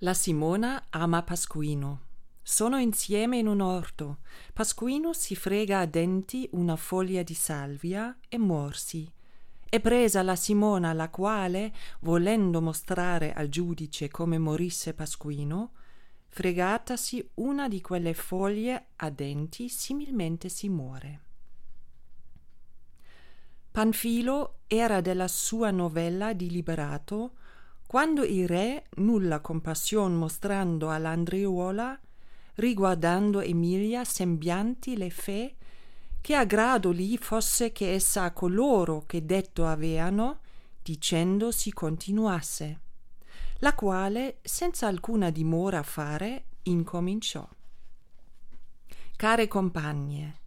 La Simona ama Pasquino. Sono insieme in un orto. Pasquino si frega a denti una foglia di salvia e morsi. È presa la Simona, la quale, volendo mostrare al giudice come morisse Pasquino, fregatasi una di quelle foglie a denti, similmente si muore. Panfilo era della sua novella di Liberato quando il re, nulla compassione mostrando all'Andriuola, riguardando Emilia sembianti le fe, che a grado lì fosse che essa a coloro che detto aveano, dicendo si continuasse, la quale, senza alcuna dimora fare, incominciò. Care compagne,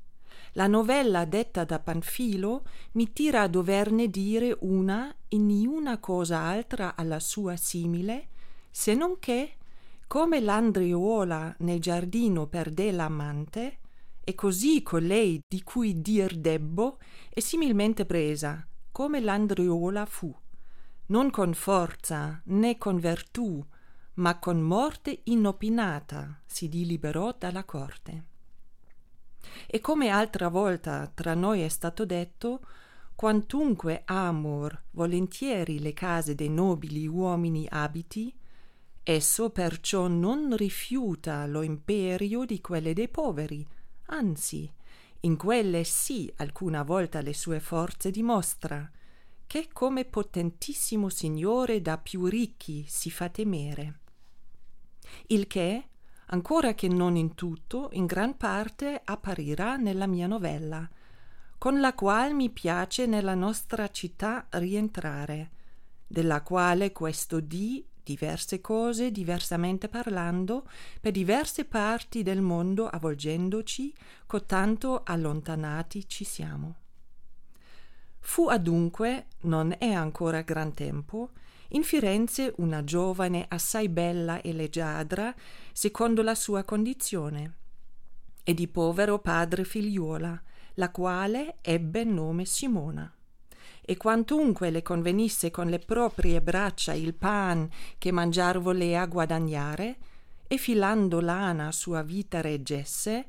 la novella detta da Panfilo mi tira a doverne dire una e niuna cosa altra alla sua simile, se non che, come l'andriuola nel giardino perdè l'amante, e così colei di cui dir debbo è similmente presa, come l'andriuola fu, non con forza né con vertù, ma con morte inopinata si diliberò dalla corte. E come altra volta tra noi è stato detto, quantunque amor volentieri le case dei nobili uomini abiti, esso perciò non rifiuta lo imperio di quelle dei poveri, anzi, in quelle sì alcuna volta le sue forze dimostra, che come potentissimo signore da più ricchi si fa temere. Il che, ancora che non in tutto, in gran parte apparirà nella mia novella, con la qual mi piace nella nostra città rientrare, della quale questo dì diverse cose diversamente parlando per diverse parti del mondo avvolgendoci cotanto allontanati ci siamo. Fu adunque, non è ancora gran tempo, in Firenze una giovane assai bella e leggiadra, secondo la sua condizione, e di povero padre figliuola, la quale ebbe nome Simona. E quantunque le convenisse con le proprie braccia il pan che mangiar volea guadagnare, e filando lana sua vita reggesse,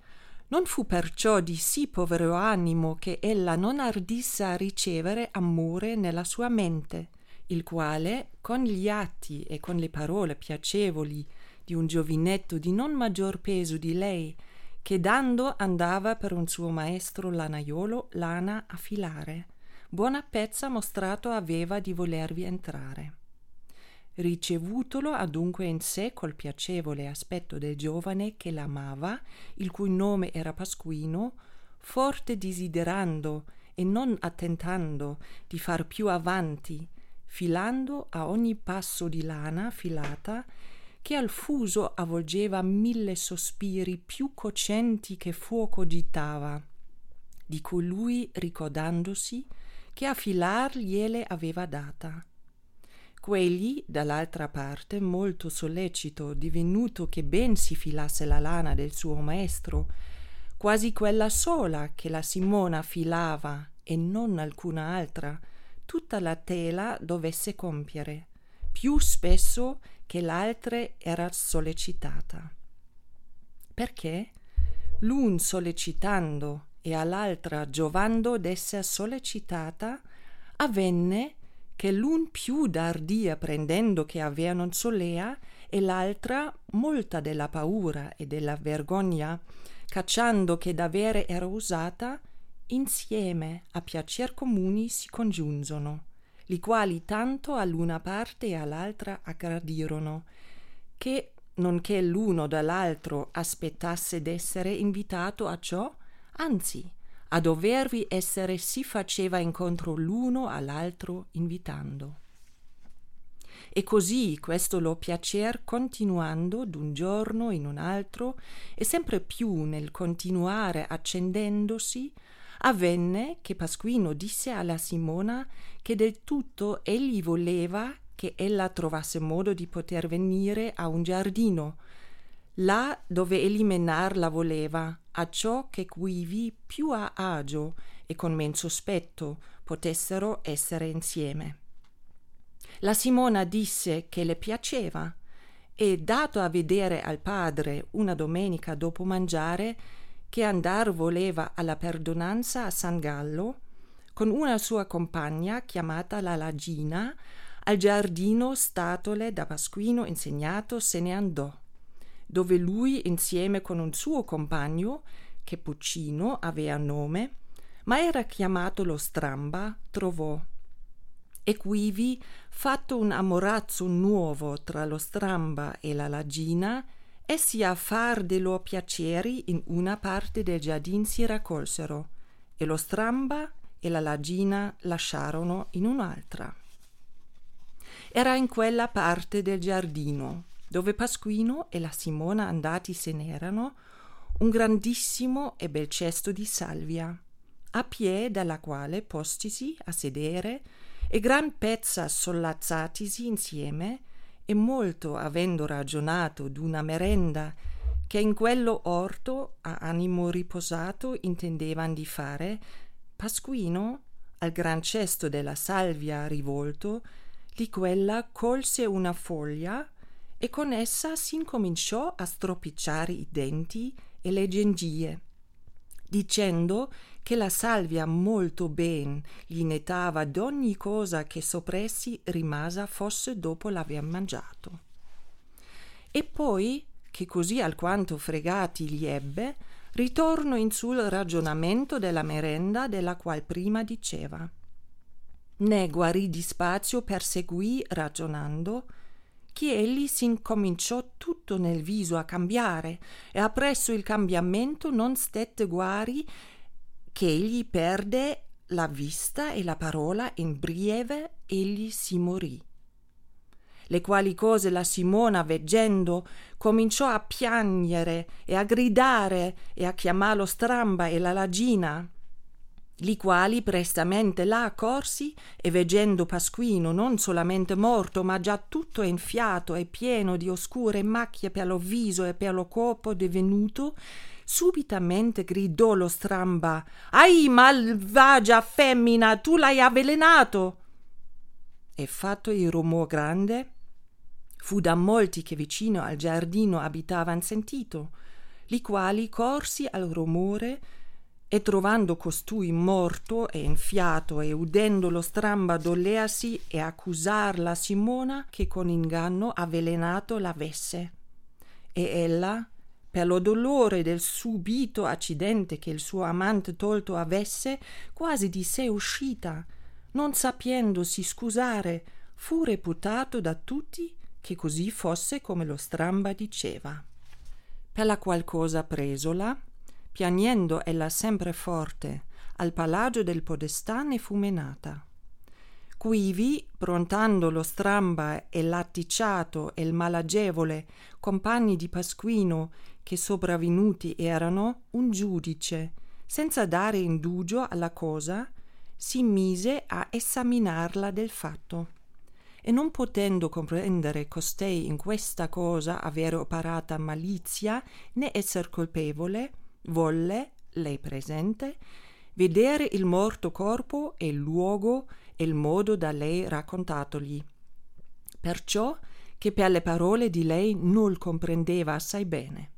non fu perciò di sì povero animo che ella non ardisse a ricevere amore nella sua mente, il quale, con gli atti e con le parole piacevoli di un giovinetto di non maggior peso di lei, che dando andava per un suo maestro lanaiolo lana a filare, buona pezza mostrato aveva di volervi entrare. Ricevutolo adunque in sé col piacevole aspetto del giovane che l'amava, il cui nome era Pasquino, forte desiderando e non attentando di far più avanti, filando a ogni passo di lana filata che al fuso avvolgeva mille sospiri più cocenti che fuoco gitava, di colui ricordandosi che a filar gliele aveva data. Quegli, dall'altra parte, molto sollecito, divenuto che ben si filasse la lana del suo maestro, quasi quella sola che la Simona filava e non alcuna altra, tutta la tela dovesse compiere, più spesso che l'altre era sollecitata. Perché l'un sollecitando e all'altra giovando d'esser sollecitata, avvenne che l'un più d'ardia prendendo che avea non solea e l'altra molta della paura e della vergogna cacciando che d'avere era usata insieme a piacer comuni si congiunzono, li quali tanto all'una parte e all'altra aggradirono, che nonché l'uno dall'altro aspettasse d'essere invitato a ciò, anzi, a dovervi essere si faceva incontro l'uno all'altro invitando. E così questo lo piacer continuando d'un giorno in un altro e sempre più nel continuare accendendosi, avvenne che Pasquino disse alla Simona che del tutto egli voleva che ella trovasse modo di poter venire a un giardino, là dove egli menar la voleva, a ciò che quivi più a agio e con men sospetto potessero essere insieme. La Simona disse che le piaceva, e dato a vedere al padre una domenica dopo mangiare che andar voleva alla perdonanza a San Gallo, con una sua compagna chiamata la Lagina, al giardino statole da Pasquino insegnato se ne andò, dove lui insieme con un suo compagno, che Puccino aveva nome, ma era chiamato lo Stramba, trovò. E quivi, fatto un amorazzo nuovo tra lo Stramba e la Lagina, essi a far de loro piaceri in una parte del giardin si raccolsero, e lo Stramba e la Lagina lasciarono in un'altra. Era in quella parte del giardino dove Pasquino e la Simona andati se n'erano un grandissimo e bel cesto di salvia, a pie dalla quale postisi a sedere e gran pezza sollazzatisi insieme e molto avendo ragionato d'una merenda che in quello orto a animo riposato intendevan di fare, Pasquino, al gran cesto della salvia rivolto, di quella colse una foglia e con essa s'incominciò a stropicciare i denti e le gengie, dicendo che la salvia molto ben gli netava d'ogni cosa che soppressi rimasa fosse dopo l'aver mangiato. E poi, che così alquanto fregati gli ebbe, ritorno in sul ragionamento della merenda della qual prima diceva né guarì di spazio perseguì ragionando che egli s'incominciò tutto nel viso a cambiare e appresso il cambiamento non stette guari che egli perde la vista e la parola in breve egli si morì. Le quali cose la Simona veggendo cominciò a piagnere e a gridare e a chiamarlo stramba e la lagina li quali prestamente là accorsi e veggendo Pasquino non solamente morto ma già tutto enfiato e pieno di oscure macchie per lo viso e per lo corpo divenuto subitamente gridò lo stramba ai malvagia femmina tu l'hai avvelenato e fatto il rumor grande fu da molti che vicino al giardino abitavan sentito li quali corsi al rumore e trovando costui morto e infiato e udendo lo stramba dolleasi e accusar la Simona che con inganno avvelenato l'avesse. E ella, per lo dolore del subito accidente che il suo amante tolto avesse, quasi di sé uscita, non sapiendosi scusare, fu reputato da tutti che così fosse come lo stramba diceva. Per la qual cosa presola, piagnendo ella sempre forte, al palagio del podestà ne fu menata. Quivi, prontando lo stramba e l'atticciato e il malagevole, compagni di Pasquino, che sopravvenuti erano, un giudice, senza dare indugio alla cosa, si mise a esaminarla del fatto. E non potendo comprendere costei in questa cosa avere operata malizia né esser colpevole volle, lei presente, vedere il morto corpo e il luogo e il modo da lei raccontatogli. Perciò che per le parole di lei non comprendeva assai bene.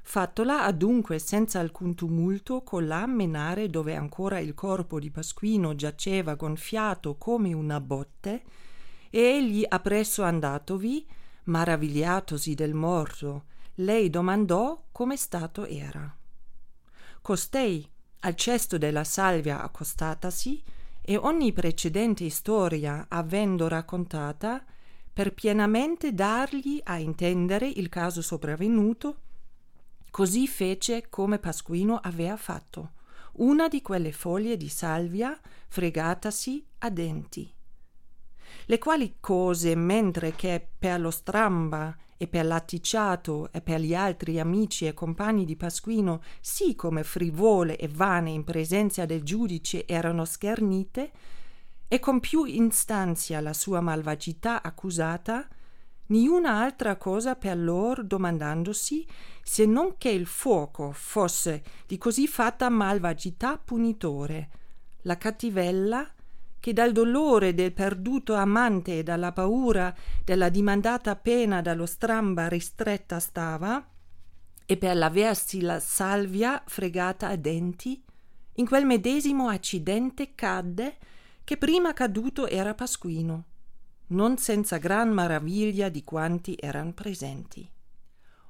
Fattola adunque senza alcun tumulto con là menare dove ancora il corpo di Pasquino giaceva gonfiato come una botte, e egli appresso andatovi, maravigliatosi del morto, lei domandò come stato era. Costei, al cesto della salvia accostatasi, e ogni precedente storia avendo raccontata, per pienamente dargli a intendere il caso sopravvenuto, così fece come Pasquino aveva fatto, una di quelle foglie di salvia fregatasi a denti. Le quali cose, mentre che per lo stramba e per l'atticciato e per gli altri amici e compagni di Pasquino, sì come frivole e vane in presenza del giudice erano schernite, e con più instanzia la sua malvagità accusata, niuna altra cosa per lor domandandosi se non che il fuoco fosse di così fatta malvagità punitore, la cattivella che dal dolore del perduto amante e dalla paura della dimandata pena dallo stramba ristretta stava, e per l'aversi la salvia fregata a denti, in quel medesimo accidente cadde che prima caduto era Pasquino, non senza gran maraviglia di quanti eran presenti.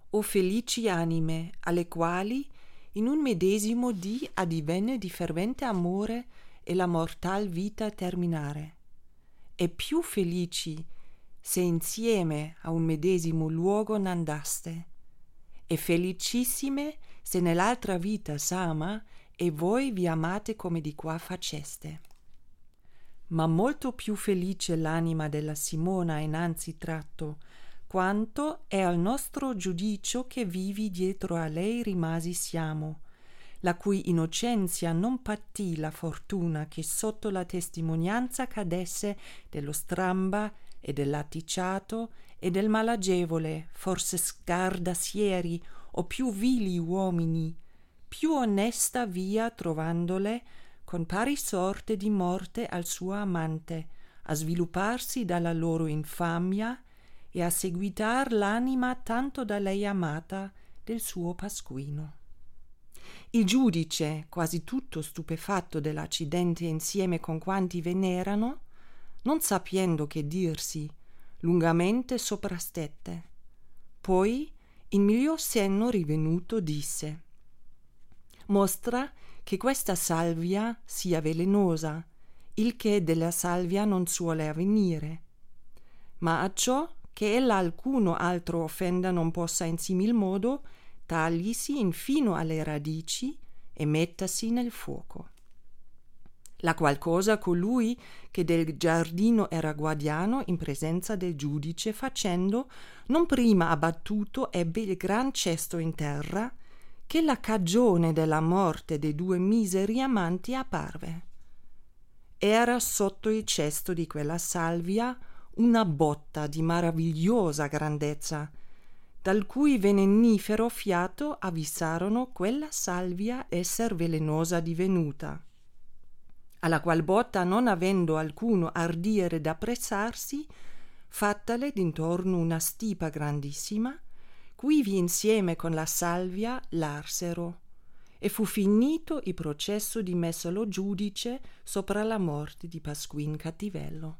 O felici anime, alle quali in un medesimo dì addivenne di fervente amore e la mortal vita terminare, e più felici se insieme a un medesimo luogo n'andaste, e felicissime se nell'altra vita s'ama e voi vi amate come di qua faceste. Ma molto più felice l'anima della Simona innanzi tratto, quanto è al nostro giudicio che vivi dietro a lei rimasi siamo, la cui innocenzia non patì la fortuna che sotto la testimonianza cadesse dello stramba e dell'atticciato e del malagevole, forse scardasieri o più vili uomini, più onesta via trovandole con pari sorte di morte al suo amante, a svilupparsi dalla loro infamia e a seguitar l'anima tanto da lei amata del suo Pasquino. Il giudice, quasi tutto stupefatto dell'accidente insieme con quanti ve n'erano, non sapiendo che dirsi, lungamente soprastette. Poi, in miglior senno rivenuto, disse Mostra che questa salvia sia velenosa, il che della salvia non suole avvenire. Ma a ciò che ella alcuno altro offenda non possa in simil modo, taglisi infino alle radici e mettasi nel fuoco. La qual cosa colui che del giardino era guardiano in presenza del giudice facendo, non prima abbattuto ebbe il gran cesto in terra, che la cagione della morte dei due miseri amanti apparve. Era sotto il cesto di quella salvia una botta di maravigliosa grandezza, dal cui venenifero fiato avvisarono quella salvia esser velenosa divenuta alla qual botta non avendo alcuno ardire d'appressarsi fattale d'intorno una stipa grandissima quivi insieme con la salvia l'arsero e fu finito il processo di messolo giudice sopra la morte di Pasquin Cattivello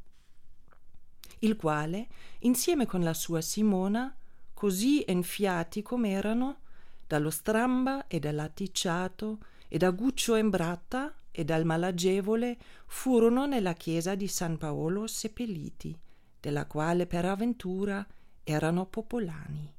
il quale insieme con la sua Simona così enfiati com'erano dallo stramba e dall'atticciato e da Guccio Embratta e dal malagevole furono nella chiesa di San Paolo seppelliti, della quale per avventura erano popolani.